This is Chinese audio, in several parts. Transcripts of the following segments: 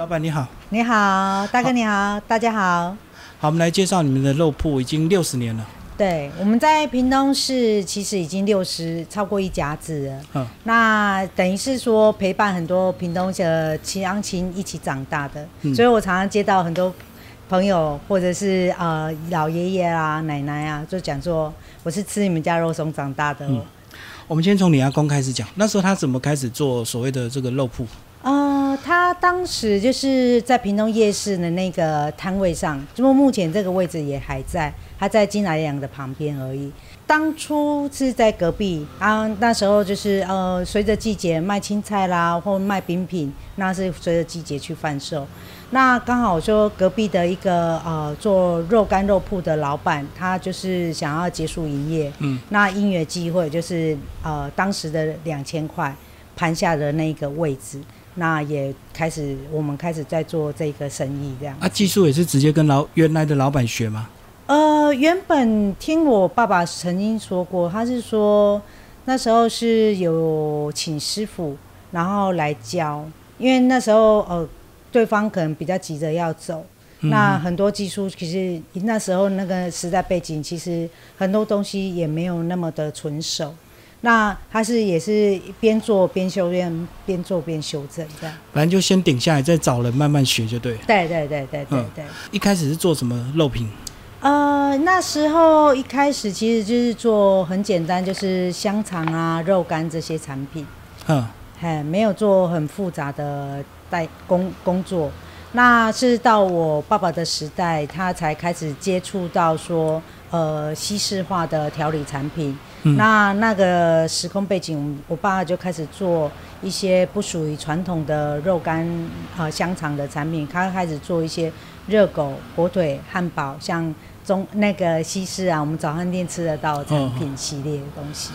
老板你好，你好，大哥你好，大家好。好，我们来介绍你们的肉铺，已经六十年了。对，我们在屏东市其实已经六十超过一甲子了。嗯，那等于是说陪伴很多屏东的乡亲一起长大的，所以我常常接到很多朋友或者是呃老爷爷啊、奶奶啊，就讲说我是吃你们家肉松长大的。嗯，我们先从你阿公开始讲，那时候他怎么开始做所谓的这个肉铺？呃，他当时就是在屏东夜市的那个摊位上，那么目前这个位置也还在，他在金来阳的旁边而已。当初是在隔壁啊，那时候就是呃，随着季节卖青菜啦，或卖饼品，那是随着季节去贩售。那刚好说隔壁的一个呃做肉干肉铺的老板，他就是想要结束营业，嗯，那因缘机会就是呃当时的两千块盘下的那个位置。那也开始，我们开始在做这个生意，这样。啊，技术也是直接跟老原来的老板学吗？呃，原本听我爸爸曾经说过，他是说那时候是有请师傅，然后来教，因为那时候呃，对方可能比较急着要走，那很多技术其实那时候那个时代背景，其实很多东西也没有那么的纯熟。那他是也是边做边修边边做边修正这样，反正就先顶下来，再找人慢慢学就对。对对对对对对。一开始是做什么肉品？呃，那时候一开始其实就是做很简单，就是香肠啊、肉干这些产品。嗯。嘿，没有做很复杂的代工工作。那是到我爸爸的时代，他才开始接触到说，呃，西式化的调理产品。那那个时空背景，我爸就开始做一些不属于传统的肉干呃香肠的产品，他开始做一些热狗、火腿、汉堡，像中那个西式啊，我们早餐店吃得到产品系列的东西。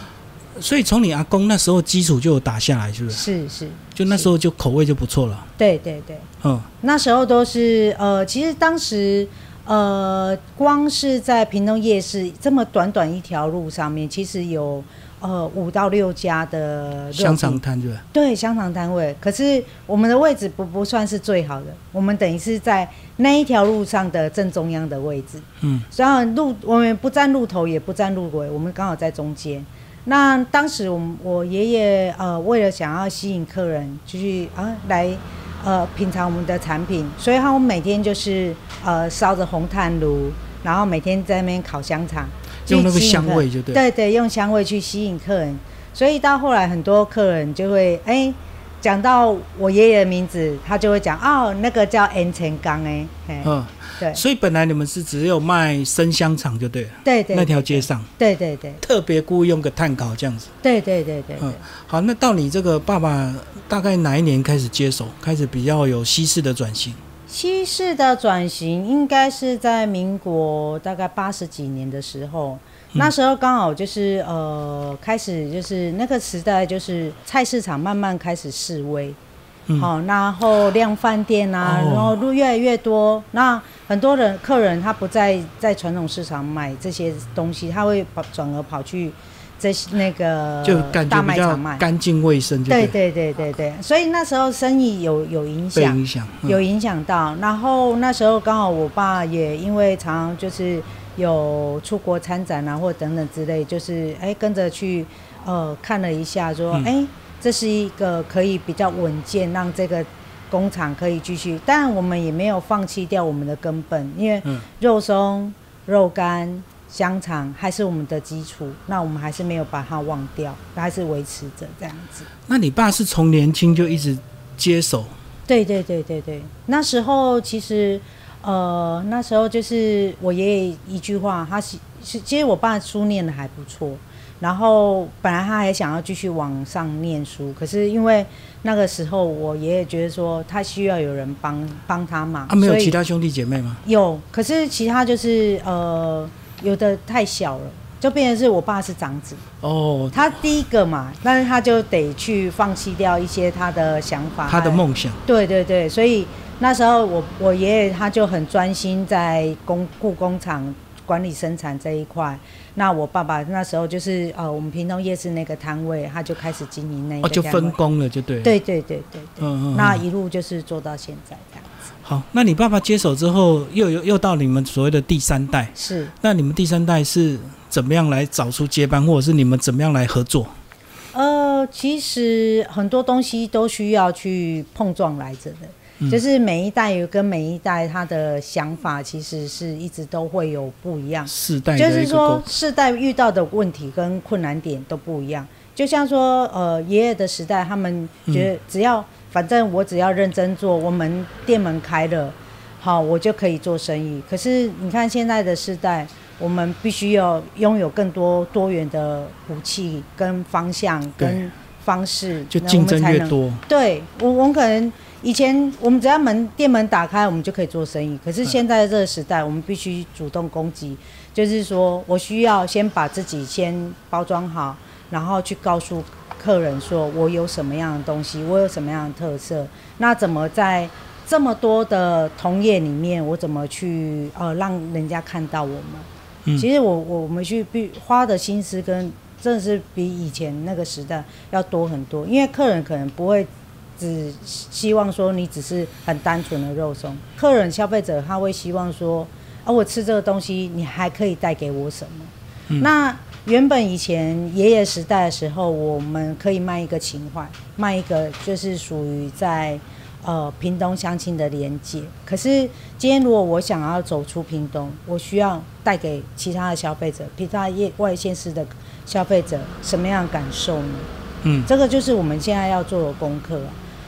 所以从你阿公那时候基础就有打下来，是不是？是是，就那时候就口味就不错了。对对对，嗯，那时候都是呃，其实当时。呃，光是在屏东夜市这么短短一条路上面，其实有呃五到六家的香肠摊，对对，香肠摊位。可是我们的位置不不算是最好的，我们等于是在那一条路上的正中央的位置。嗯，然后路我们不占路头，也不占路尾，我们刚好在中间。那当时我我爷爷呃，为了想要吸引客人，就是啊来。呃，品尝我们的产品，所以他们每天就是呃烧着红炭炉，然后每天在那边烤香肠，用那个香味就对。对对，用香味去吸引客人，所以到后来很多客人就会哎讲到我爷爷的名字，他就会讲哦，那个叫 N 成刚哎，嗯。对，所以本来你们是只有卖生香肠就对了，对对，那条街上，对对对，特别故意用个炭烤这样子，对对对对，嗯，好，那到你这个爸爸大概哪一年开始接手，开始比较有西式的转型？西式的转型应该是在民国大概八十几年的时候，那时候刚好就是呃开始就是那个时代就是菜市场慢慢开始示威。好，然后量饭店啊，然后路越来越多，那很多人客人他不在在传统市场买这些东西，他会跑转而跑去这那个就大卖场卖，干净卫生。对对对对对，所以那时候生意有有影响，影响有影响到。然后那时候刚好我爸也因为常就是有出国参展啊，或等等之类，就是哎跟着去呃看了一下，说哎。这是一个可以比较稳健，让这个工厂可以继续。但我们也没有放弃掉我们的根本，因为肉松、肉干、香肠还是我们的基础。那我们还是没有把它忘掉，还是维持着这样子。那你爸是从年轻就一直接手？对对对对对。那时候其实，呃，那时候就是我爷爷一句话，他是是，其实我爸书念的还不错。然后本来他还想要继续往上念书，可是因为那个时候我爷爷觉得说他需要有人帮帮他嘛，他没有其他兄弟姐妹吗？有，可是其他就是呃有的太小了，就变成是我爸是长子哦，他第一个嘛，但是他就得去放弃掉一些他的想法，他的梦想。对对对，所以那时候我我爷爷他就很专心在工故工厂。管理生产这一块。那我爸爸那时候就是呃，我们平东夜市那个摊位，他就开始经营那个。哦，就分工了，就对。对对对对对。嗯嗯。那一路就是做到现在这样子。好，那你爸爸接手之后，又又又到你们所谓的第三代。是。那你们第三代是怎么样来找出接班，或者是你们怎么样来合作？呃，其实很多东西都需要去碰撞来着的。就是每一代跟每一代他的想法，其实是一直都会有不一样。世代就是说，世代遇到的问题跟困难点都不一样。就像说，呃，爷爷的时代，他们觉得只要反正我只要认真做，我们店门开了，好，我就可以做生意。可是你看现在的世代，我们必须要拥有更多多元的武器跟方向跟方式，就竞争越多。对我，我们可能。以前我们只要门店门打开，我们就可以做生意。可是现在这个时代，我们必须主动攻击，就是说我需要先把自己先包装好，然后去告诉客人说我有什么样的东西，我有什么样的特色。那怎么在这么多的同业里面，我怎么去呃让人家看到我们？其实我我们去必花的心思跟真的是比以前那个时代要多很多，因为客人可能不会。只希望说你只是很单纯的肉松，客人消费者他会希望说，啊，我吃这个东西，你还可以带给我什么？那原本以前爷爷时代的时候，我们可以卖一个情怀，卖一个就是属于在呃屏东乡亲的连接。可是今天如果我想要走出屏东，我需要带给其他的消费者，其他业外县市的消费者什么样的感受呢？嗯，这个就是我们现在要做的功课。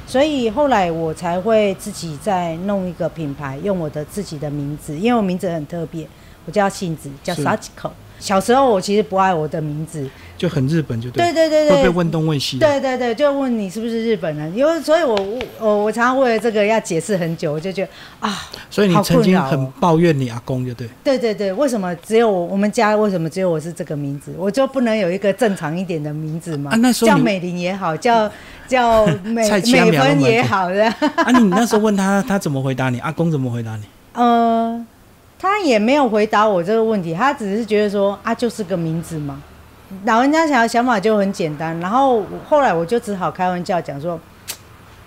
所以后来我才会自己再弄一个品牌，用我的自己的名字，因为我名字很特别，我叫杏子，叫 Sachiko。小时候我其实不爱我的名字，就很日本，就对对对对，会被问东问西。对对对，就问你是不是日本人，因为所以我我我常常为了这个要解释很久，我就觉得啊，所以你曾经很抱怨你阿公，就对。对对对，为什么只有我我们家为什么只有我是这个名字，我就不能有一个正常一点的名字吗？啊，那时候叫美玲也好，叫叫美 美芬也好的。啊，你那时候问他，他怎么回答你？阿公怎么回答你？呃。他也没有回答我这个问题，他只是觉得说啊，就是个名字嘛。老人家想想法就很简单，然后后来我就只好开玩笑讲说，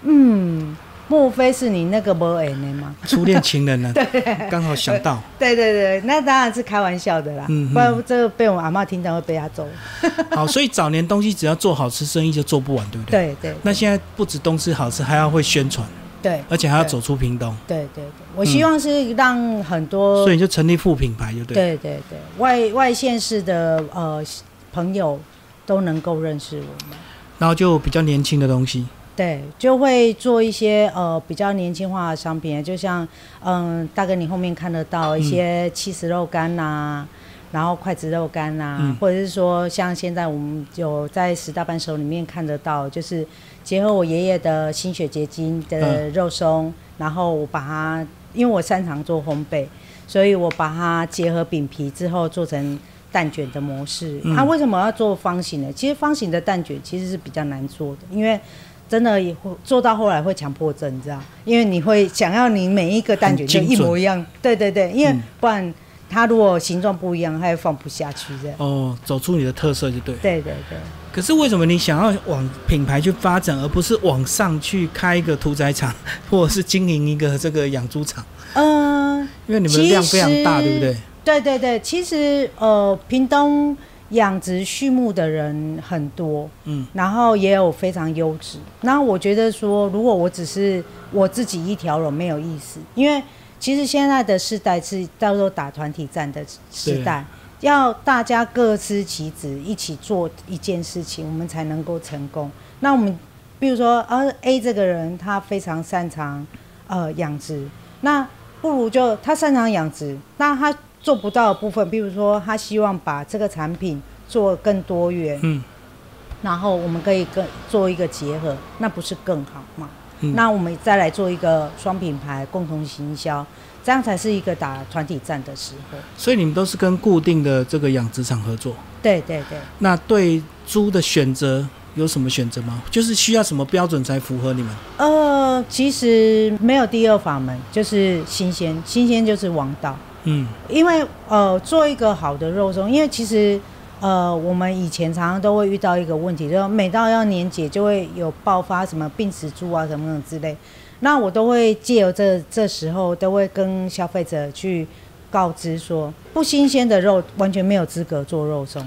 嗯，莫非是你那个不爱呢吗？初恋情人呢？对，刚好想到。对对对，那当然是开玩笑的啦，不然这个被我阿妈听到会被他揍。好，所以早年东西只要做好吃，生意就做不完，对不对？对对。那现在不止东西好吃，还要会宣传。对，而且还要走出屏东。对对对，我希望是让很多，所以就成立副品牌就对。对对对，外外县市的呃朋友都能够认识我们，然后就比较年轻的东西。对，就会做一些呃比较年轻化的商品，就像嗯大哥你后面看得到一些七十肉干呐。然后筷子肉干啊，或者是说像现在我们有在十大伴手里面看得到，就是结合我爷爷的心血结晶的肉松，然后我把它，因为我擅长做烘焙，所以我把它结合饼皮之后做成蛋卷的模式。它为什么要做方形呢？其实方形的蛋卷其实是比较难做的，因为真的也会做到后来会强迫症，你知道？因为你会想要你每一个蛋卷就一模一样，对对对，因为不然。它如果形状不一样，它也放不下去这样。哦，走出你的特色就对。对对对。可是为什么你想要往品牌去发展，而不是往上去开一个屠宰场，或者是经营一个这个养猪场？嗯，因为你们的量非常大，对不对？对对对，其实呃，屏东养殖畜牧的人很多，嗯，然后也有非常优质。那我觉得说，如果我只是我自己一条龙，没有意思，因为。其实现在的时代是叫做打团体战的时代，要大家各司其职，一起做一件事情，我们才能够成功。那我们比如说，呃，A 这个人他非常擅长呃养殖，那不如就他擅长养殖，那他做不到的部分，比如说他希望把这个产品做更多元，嗯，然后我们可以跟做一个结合，那不是更好吗？那我们再来做一个双品牌共同行销，这样才是一个打团体战的时候。所以你们都是跟固定的这个养殖场合作？对对对。那对猪的选择有什么选择吗？就是需要什么标准才符合你们？呃，其实没有第二法门，就是新鲜，新鲜就是王道。嗯，因为呃，做一个好的肉松，因为其实呃，我们以前常常都会遇到一个问题，就是每到要年节就会有爆发什么病死猪啊什么什么之类，那我都会借由这这时候都会跟消费者去告知说，不新鲜的肉完全没有资格做肉松。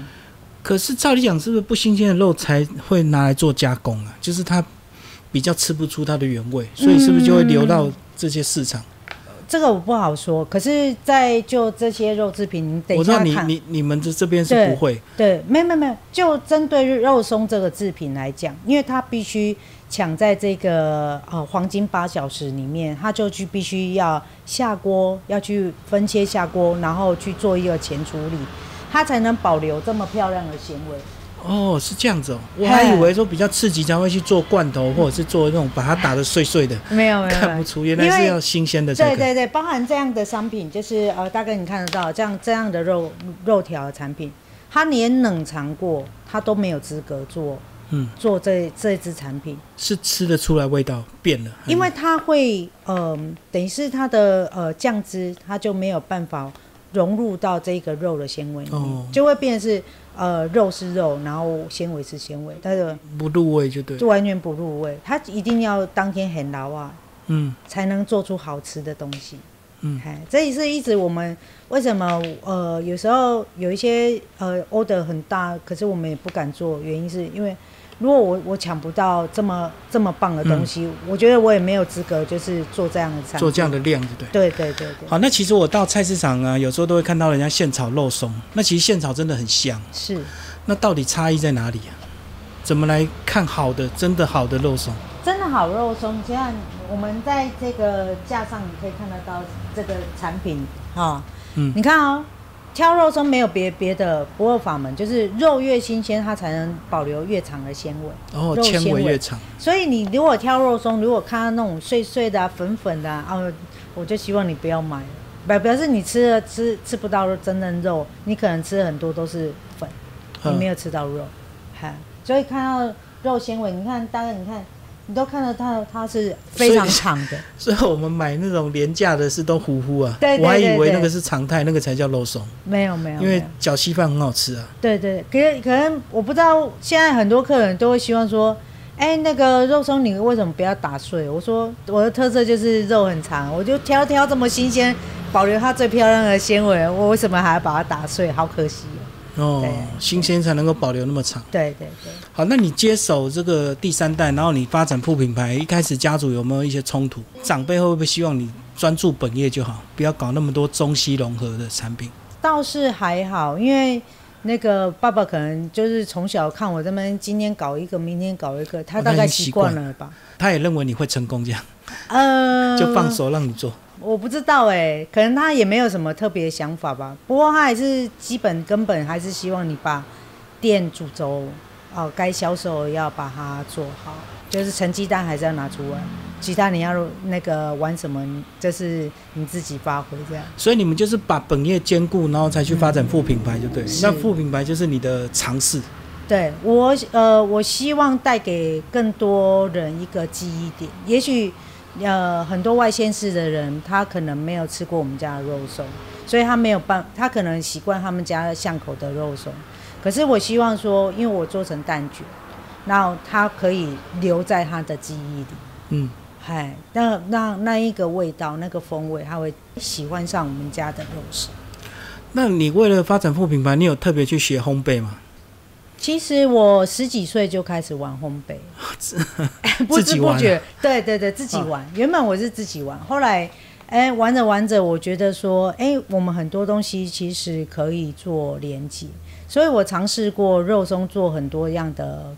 可是照理讲，是不是不新鲜的肉才会拿来做加工啊？就是它比较吃不出它的原味，所以是不是就会流到这些市场？这个我不好说，可是，在就这些肉制品，你等一下看。我知道你你你们这这边是不会。对，没有没有没有，就针对肉松这个制品来讲，因为它必须抢在这个呃黄金八小时里面，它就去必须要下锅，要去分切下锅，然后去做一个前处理，它才能保留这么漂亮的纤维。哦，是这样子哦，我还以为说比较刺激才会去做罐头，或者是做那种把它打的碎碎的。没有没有，看不出原来是要新鲜的。对对对，包含这样的商品，就是呃，大概你看得到这样这样的肉肉条的产品，它连冷藏过，它都没有资格做，嗯，做这这支产品是吃得出来味道变了，因为它会呃，等于是它的呃酱汁，它就没有办法融入到这个肉的纤维里面，就会变是。呃，肉是肉，然后纤维是纤维，但是不入味就对，就完全不入味。它一定要当天很牢啊，嗯，才能做出好吃的东西。嗯，哎，这也是一直我们为什么呃有时候有一些呃 order 很大，可是我们也不敢做，原因是因为。如果我我抢不到这么这么棒的东西，我觉得我也没有资格就是做这样的菜，做这样的量，对对对对对。好，那其实我到菜市场啊，有时候都会看到人家现炒肉松，那其实现炒真的很香。是。那到底差异在哪里啊？怎么来看好的真的好的肉松？真的好肉松，这样我们在这个架上你可以看得到这个产品哈，嗯，你看哦。挑肉松没有别别的不二法门，就是肉越新鲜，它才能保留越长的纤维。哦，纤维越长。所以你如果挑肉松，如果看到那种碎碎的、粉粉的，哦，我就希望你不要买，表表示你吃了吃吃不到真正肉，你可能吃很多都是粉，你没有吃到肉。哈，所以看到肉纤维，你看，大概你看。你都看到它，它是非常长的。所以我们买那种廉价的是都糊糊啊。对我还以为那个是常态，那个才叫肉松。没有没有。因为搅稀饭很好吃啊。对对，可可能我不知道，现在很多客人都会希望说，哎，那个肉松你为什么不要打碎？我说我的特色就是肉很长，我就挑挑这么新鲜，保留它最漂亮的纤维，我为什么还要把它打碎？好可惜。哦，新鲜才能够保留那么长。对对对。好，那你接手这个第三代，然后你发展副品牌，一开始家族有没有一些冲突？长辈会不会希望你专注本业就好，不要搞那么多中西融合的产品？倒是还好，因为那个爸爸可能就是从小看我这边，今天搞一个，明天搞一个，他大概习惯了吧。他也认为你会成功，这样，呃，就放手让你做。我不知道哎，可能他也没有什么特别想法吧。不过他还是基本根本还是希望你把店主轴哦，该销售要把它做好，就是成绩单还是要拿出来。其他你要那个玩什么，就是你自己发挥这样。所以你们就是把本业兼顾，然后才去发展副品牌，就对。那副品牌就是你的尝试。对我呃，我希望带给更多人一个记忆点，也许。呃，很多外县市的人，他可能没有吃过我们家的肉松，所以他没有办，他可能习惯他们家巷口的肉松。可是我希望说，因为我做成蛋卷，然后他可以留在他的记忆里。嗯，嗨，那那那一个味道，那个风味，他会喜欢上我们家的肉食。那你为了发展副品牌，你有特别去学烘焙吗？其实我十几岁就开始玩烘焙，不知不觉，对对对，自己玩。原本我是自己玩，后来，哎，玩着玩着，我觉得说，哎，我们很多东西其实可以做连接，所以我尝试过肉松做很多样的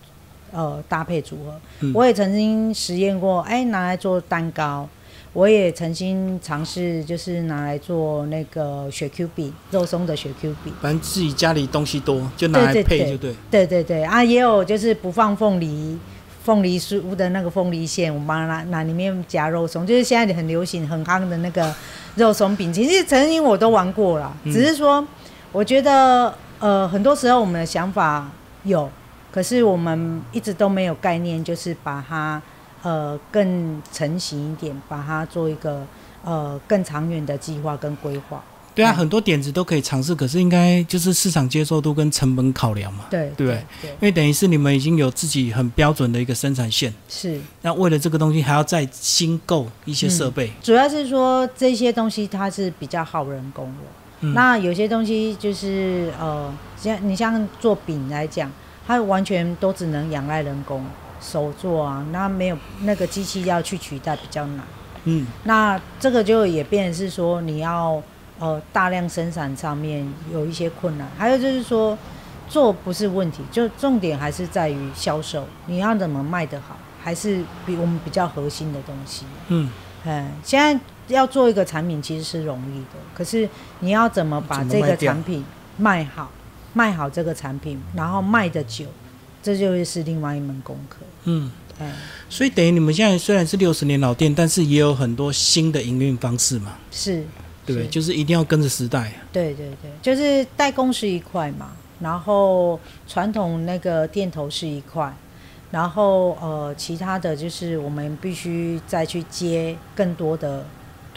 呃搭配组合。我也曾经实验过，哎，拿来做蛋糕。我也曾经尝试，就是拿来做那个雪 Q 饼，肉松的雪 Q 饼。反正自己家里东西多，就拿来配就对。对对对啊，也有就是不放凤梨，凤梨酥的那个凤梨馅，我妈拿拿里面夹肉松，就是现在很流行很夯的那个肉松饼。其实曾经我都玩过了，只是说我觉得呃，很多时候我们的想法有，可是我们一直都没有概念，就是把它。呃，更成型一点，把它做一个呃更长远的计划跟规划。对啊，很多点子都可以尝试，可是应该就是市场接受度跟成本考量嘛。对对对，因为等于是你们已经有自己很标准的一个生产线。是。那为了这个东西，还要再新购一些设备。主要是说这些东西它是比较耗人工的。那有些东西就是呃，像你像做饼来讲，它完全都只能仰赖人工手做啊，那没有那个机器要去取代比较难。嗯。那这个就也变是说你要。呃，大量生产上面有一些困难，还有就是说，做不是问题，就重点还是在于销售，你要怎么卖得好，还是比我们比较核心的东西。嗯，哎，现在要做一个产品其实是容易的，可是你要怎么把这个产品卖好，卖好这个产品，然后卖的久，这就会是另外一门功课。嗯，对，所以等于你们现在虽然是六十年老店，但是也有很多新的营运方式嘛。是。对，就是一定要跟着时代。对对对，就是代工是一块嘛，然后传统那个店头是一块，然后呃，其他的就是我们必须再去接更多的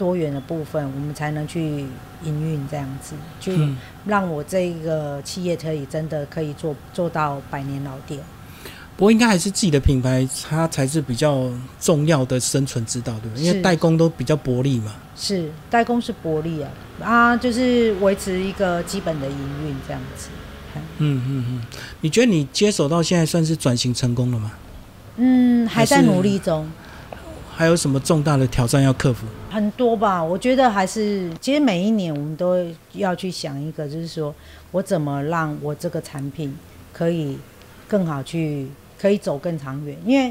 多元的部分，我们才能去营运这样子，就让我这个企业可以真的可以做做到百年老店。不过应该还是自己的品牌，它才是比较重要的生存之道，对不对？因为代工都比较薄利嘛。是代工是薄利啊，啊，就是维持一个基本的营运这样子。嗯嗯嗯，你觉得你接手到现在算是转型成功了吗？嗯，还在努力中。还有什么重大的挑战要克服？很多吧，我觉得还是，其实每一年我们都要去想一个，就是说我怎么让我这个产品可以更好去。可以走更长远，因为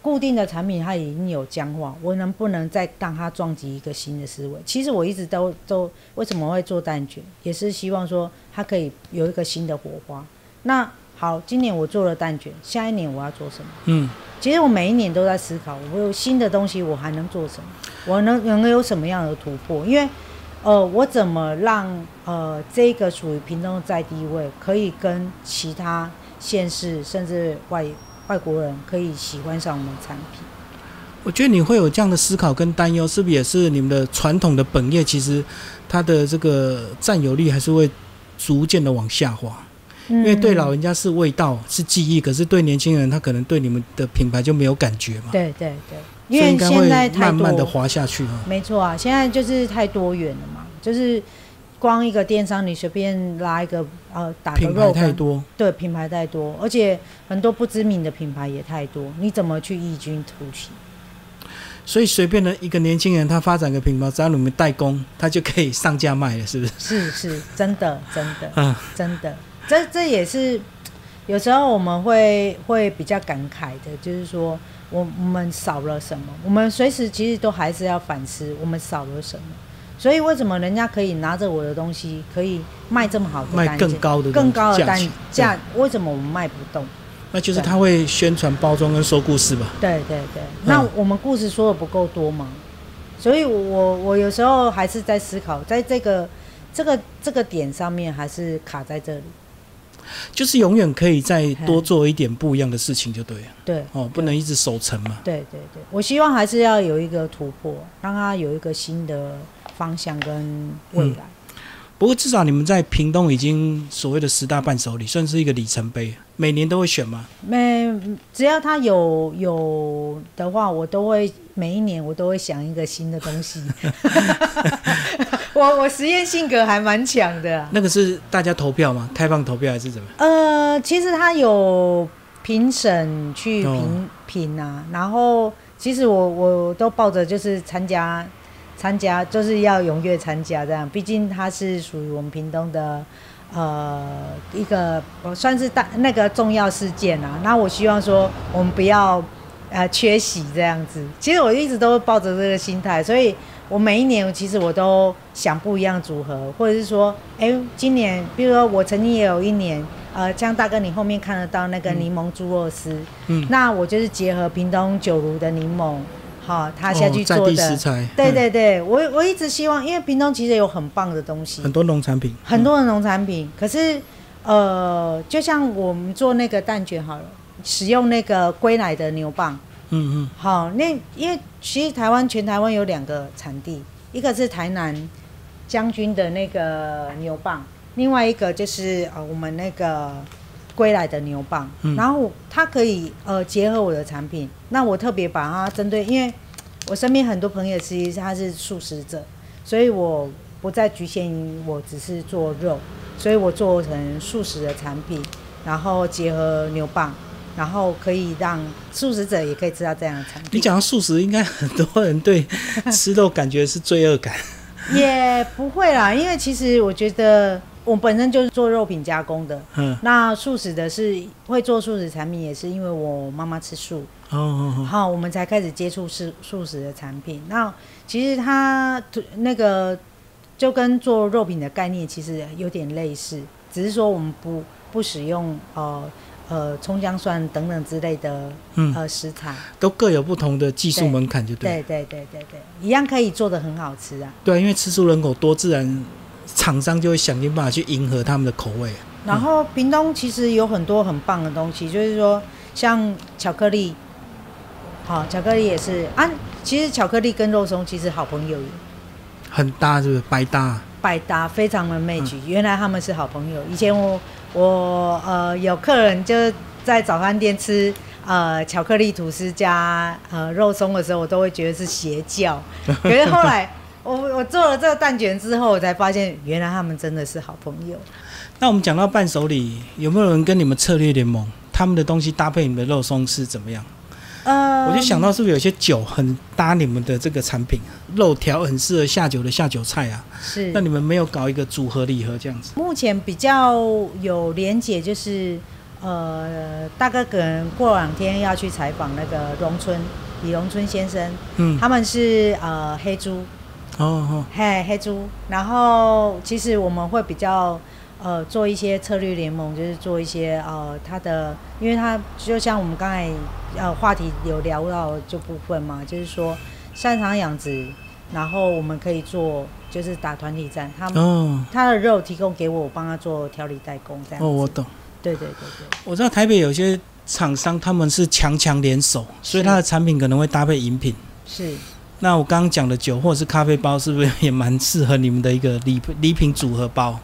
固定的产品它已经有僵化，我能不能再让它撞击一个新的思维？其实我一直都都为什么会做蛋卷，也是希望说它可以有一个新的火花。那好，今年我做了蛋卷，下一年我要做什么？嗯，其实我每一年都在思考，我有新的东西，我还能做什么？我能能够有什么样的突破？因为呃，我怎么让呃这个属于平中在地位可以跟其他县市甚至外外国人可以喜欢上我们的产品，我觉得你会有这样的思考跟担忧，是不是也是你们的传统的本业？其实它的这个占有率还是会逐渐的往下滑，因为对老人家是味道是记忆，可是对年轻人他可能对你们的品牌就没有感觉嘛。对对对，因为现在慢慢的滑下去啊。没错啊，现在就是太多元了嘛，就是。光一个电商，你随便拉一个呃，打个肉太多，对，品牌太多，而且很多不知名的品牌也太多，你怎么去异军突起？所以随便的一个年轻人，他发展个品牌，只要你们代工，他就可以上架卖了，是不是？是是，真的真的，嗯，真的，这这也是有时候我们会会比较感慨的，就是说我我们少了什么？我们随时其实都还是要反思，我们少了什么？所以为什么人家可以拿着我的东西可以卖这么好的卖更高的更高的单价？为什么我们卖不动？那就是他会宣传包装跟说故事吧？对对对，那我们故事说的不够多吗？所以我我有时候还是在思考，在这个这个这个点上面还是卡在这里。就是永远可以再多做一点不一样的事情，就对了。对哦，不能一直守成嘛。对对对，我希望还是要有一个突破，让他有一个新的。方向跟未来，不过至少你们在屏东已经所谓的十大伴手礼，算是一个里程碑。每年都会选吗？每只要他有有的话，我都会每一年我都会想一个新的东西。我我实验性格还蛮强的。那个是大家投票吗？开放投票还是怎么？呃，其实他有评审去评评啊，然后其实我我都抱着就是参加。参加就是要踊跃参加，这样，毕竟它是属于我们屏东的，呃，一个算是大那个重要事件啊。那我希望说，我们不要呃缺席这样子。其实我一直都抱着这个心态，所以我每一年其实我都想不一样组合，或者是说，哎，今年比如说我曾经也有一年，呃，像大哥你后面看得到那个柠檬猪肉丝，嗯，那我就是结合屏东九如的柠檬。好，他下去做的，对对对，我我一直希望，因为屏东其实有很棒的东西，很多农产品，很多的农产品。可是，呃，就像我们做那个蛋卷好了，使用那个归来的牛蒡，嗯嗯，好，那因为其实台湾全台湾有两个产地，一个是台南将军的那个牛蒡，另外一个就是呃我们那个归来的牛蒡，然后它可以呃结合我的产品，那我特别把它针对，因为我身边很多朋友其实他是素食者，所以我不再局限于我只是做肉，所以我做成素食的产品，然后结合牛蒡。然后可以让素食者也可以吃到这样的产品。你讲到素食，应该很多人对吃肉感觉是罪恶感。也不会啦，因为其实我觉得我本身就是做肉品加工的。嗯。那素食的是会做素食产品，也是因为我妈妈吃素。哦哦哦。好，我们才开始接触素素食的产品。那其实它那个就跟做肉品的概念其实有点类似，只是说我们不不使用呃。呃，葱姜蒜等等之类的，呃，食材都各有不同的技术门槛，就对。对对对对对，一样可以做的很好吃啊。对，因为吃素人口多，自然厂商就会想尽办法去迎合他们的口味。然后屏东其实有很多很棒的东西，就是说像巧克力，好，巧克力也是啊。其实巧克力跟肉松其实好朋友，很搭，是不是？百搭，百搭，非常的 match。原来他们是好朋友，以前我。我呃有客人就在早餐店吃呃巧克力吐司加呃肉松的时候，我都会觉得是邪教。可是后来我我做了这个蛋卷之后，我才发现原来他们真的是好朋友。那我们讲到伴手礼，有没有人跟你们策略联盟？他们的东西搭配你们的肉松是怎么样？呃，我就想到是不是有些酒很搭你们的这个产品，肉条很适合下酒的下酒菜啊？是。那你们没有搞一个组合礼盒这样子？目前比较有连结，就是呃，大哥可能过两天要去采访那个荣春李荣春先生，嗯，他们是呃黑猪，哦哦，嘿黑猪，然后其实我们会比较。呃，做一些策略联盟，就是做一些呃，它的，因为它就像我们刚才呃话题有聊到这部分嘛，就是说擅长养殖，然后我们可以做就是打团体战，他们他的肉提供给我，我帮他做调理代工这样。哦，我懂。对对对对。我知道台北有些厂商他们是强强联手，所以他的产品可能会搭配饮品。是。那我刚刚讲的酒或者是咖啡包，是不是也蛮适合你们的一个礼礼品组合包？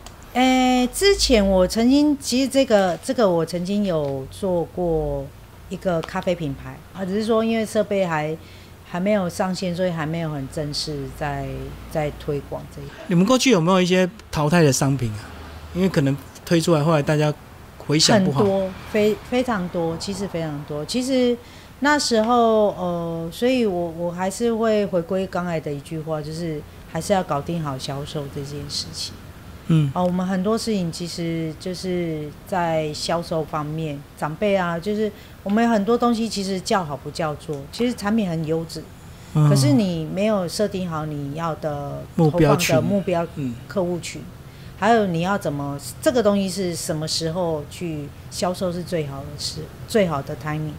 诶，之前我曾经其实这个这个我曾经有做过一个咖啡品牌啊，只是说因为设备还还没有上线，所以还没有很正式在在推广这一。你们过去有没有一些淘汰的商品啊？因为可能推出来后来大家回想不好，很多非非常多，其实非常多。其实那时候呃，所以我我还是会回归刚才的一句话，就是还是要搞定好销售这件事情。嗯，哦，我们很多事情其实就是在销售方面，长辈啊，就是我们很多东西其实叫好不叫座，其实产品很优质，可是你没有设定好你要的目标的目标客户群，还有你要怎么这个东西是什么时候去销售是最好的事，最好的 timing，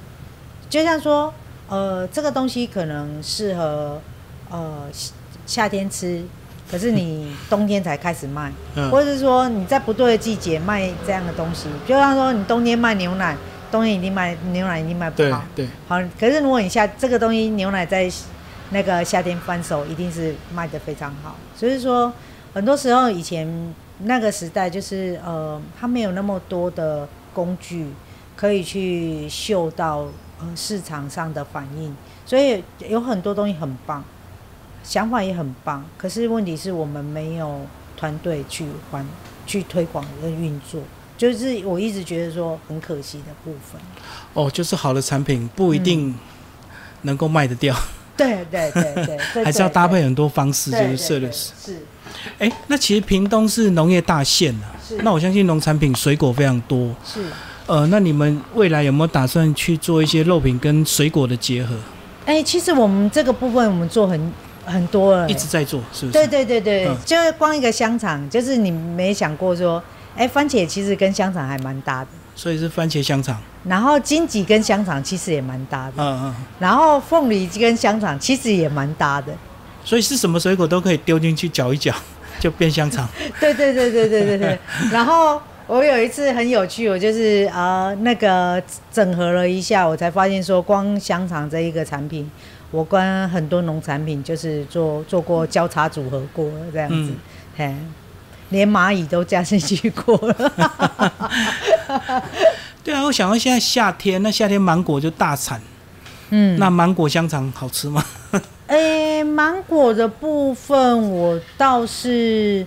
就像说，呃，这个东西可能适合呃夏天吃。可是你冬天才开始卖，或者是说你在不对的季节卖这样的东西，就像说你冬天卖牛奶，冬天一定卖牛奶一定卖不好。对，好。可是如果你夏这个东西牛奶在那个夏天翻手，一定是卖的非常好。所以说，很多时候以前那个时代就是呃，它没有那么多的工具可以去嗅到呃市场上的反应，所以有很多东西很棒。想法也很棒，可是问题是我们没有团队去还去推广跟运作，就是我一直觉得说很可惜的部分。哦，就是好的产品不一定能够卖得掉。对对对 对，还是要搭配很多方式，就是设的是。是。哎，那其实屏东是农业大县呐，那我相信农产品水果非常多。是。呃，那你们未来有没有打算去做一些肉品跟水果的结合？哎，其实我们这个部分我们做很。很多了，一直在做，是不是？对对对对，就是光一个香肠，就是你没想过说，哎，番茄其实跟香肠还蛮搭的，所以是番茄香肠。然后荆棘跟香肠其实也蛮搭的，嗯嗯。然后凤梨跟香肠其实也蛮搭的，所以是什么水果都可以丢进去搅一搅，就变香肠。对对对对对对对。然后我有一次很有趣，我就是呃那个整合了一下，我才发现说，光香肠这一个产品。我跟很多农产品就是做做过交叉组合过这样子，嘿，连蚂蚁都加进去过了。对啊，我想到现在夏天，那夏天芒果就大产。嗯，那芒果香肠好吃吗？诶，芒果的部分我倒是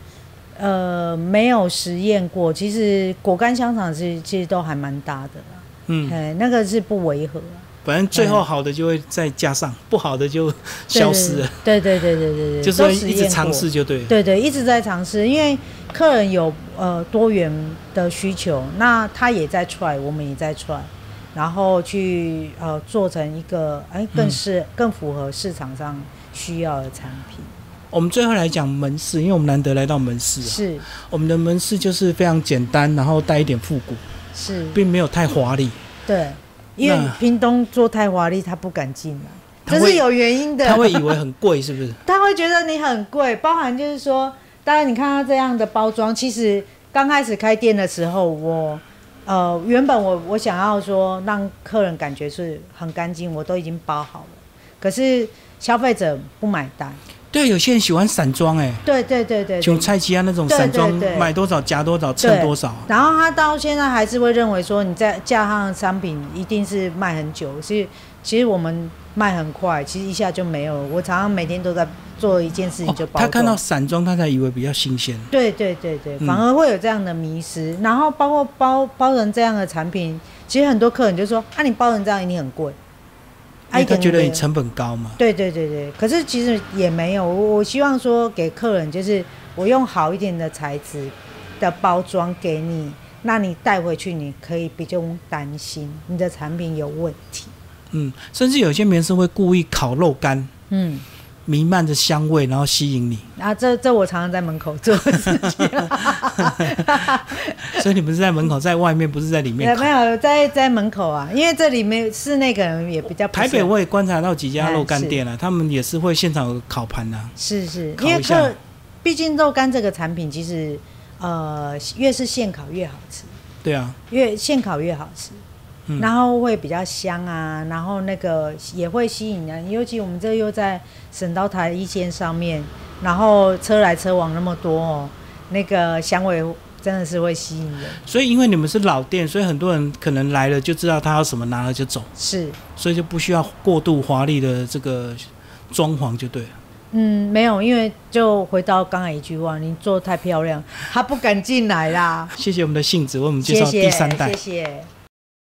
呃没有实验过。其实果干香肠其实其实都还蛮大的啦。嗯，哎，那个是不违和。反正最后好的就会再加上，不好的就消失了。对对对对对对，就是一直尝试就对。对对，一直在尝试，因为客人有呃多元的需求，那他也在 try，我们也在 try，然后去呃做成一个哎更是更符合市场上需要的产品。我们最后来讲门市，因为我们难得来到门市，啊是我们的门市就是非常简单，然后带一点复古，是并没有太华丽。对。因为屏东做太华丽，他不敢进来，这是有原因的。他会以为很贵，是不是？他会觉得你很贵，包含就是说，当然你看他这样的包装，其实刚开始开店的时候，我呃原本我我想要说让客人感觉是很干净，我都已经包好了，可是消费者不买单。对，有些人喜欢散装，哎，对对对对，像菜鸡啊那种散装，买多少夹多少，称多少。然后他到现在还是会认为说，你在架上的商品一定是卖很久，其实其实我们卖很快，其实一下就没有。我常常每天都在做一件事情，就包他看到散装，他才以为比较新鲜。对对对对，反而会有这样的迷失。然后包括包包成这样的产品，其实很多客人就说，啊，你包成这样一定很贵。他觉得你成本高嘛？对对对对，可是其实也没有。我我希望说给客人，就是我用好一点的材质的包装给你，那你带回去你可以比较担心你的产品有问题。嗯，甚至有些民生会故意烤肉干。嗯。弥漫着香味，然后吸引你。啊，这这我常常在门口做事情。所以你不是在门口，在外面，不是在里面。没有，在在门口啊，因为这里面室内可能也比较。台北我也观察到几家肉干店了，他们也是会现场有烤盘啊。是是，因为客，毕竟肉干这个产品，其实呃，越是现烤越好吃。对啊，越现烤越好吃。然后会比较香啊，然后那个也会吸引人，尤其我们这又在省道台一线上面，然后车来车往那么多哦，那个香味真的是会吸引人。所以因为你们是老店，所以很多人可能来了就知道他要什么，拿了就走。是，所以就不需要过度华丽的这个装潢就对了。嗯，没有，因为就回到刚才一句话，你做太漂亮，他不敢进来啦。谢谢我们的杏子为我们介绍第三代。谢谢。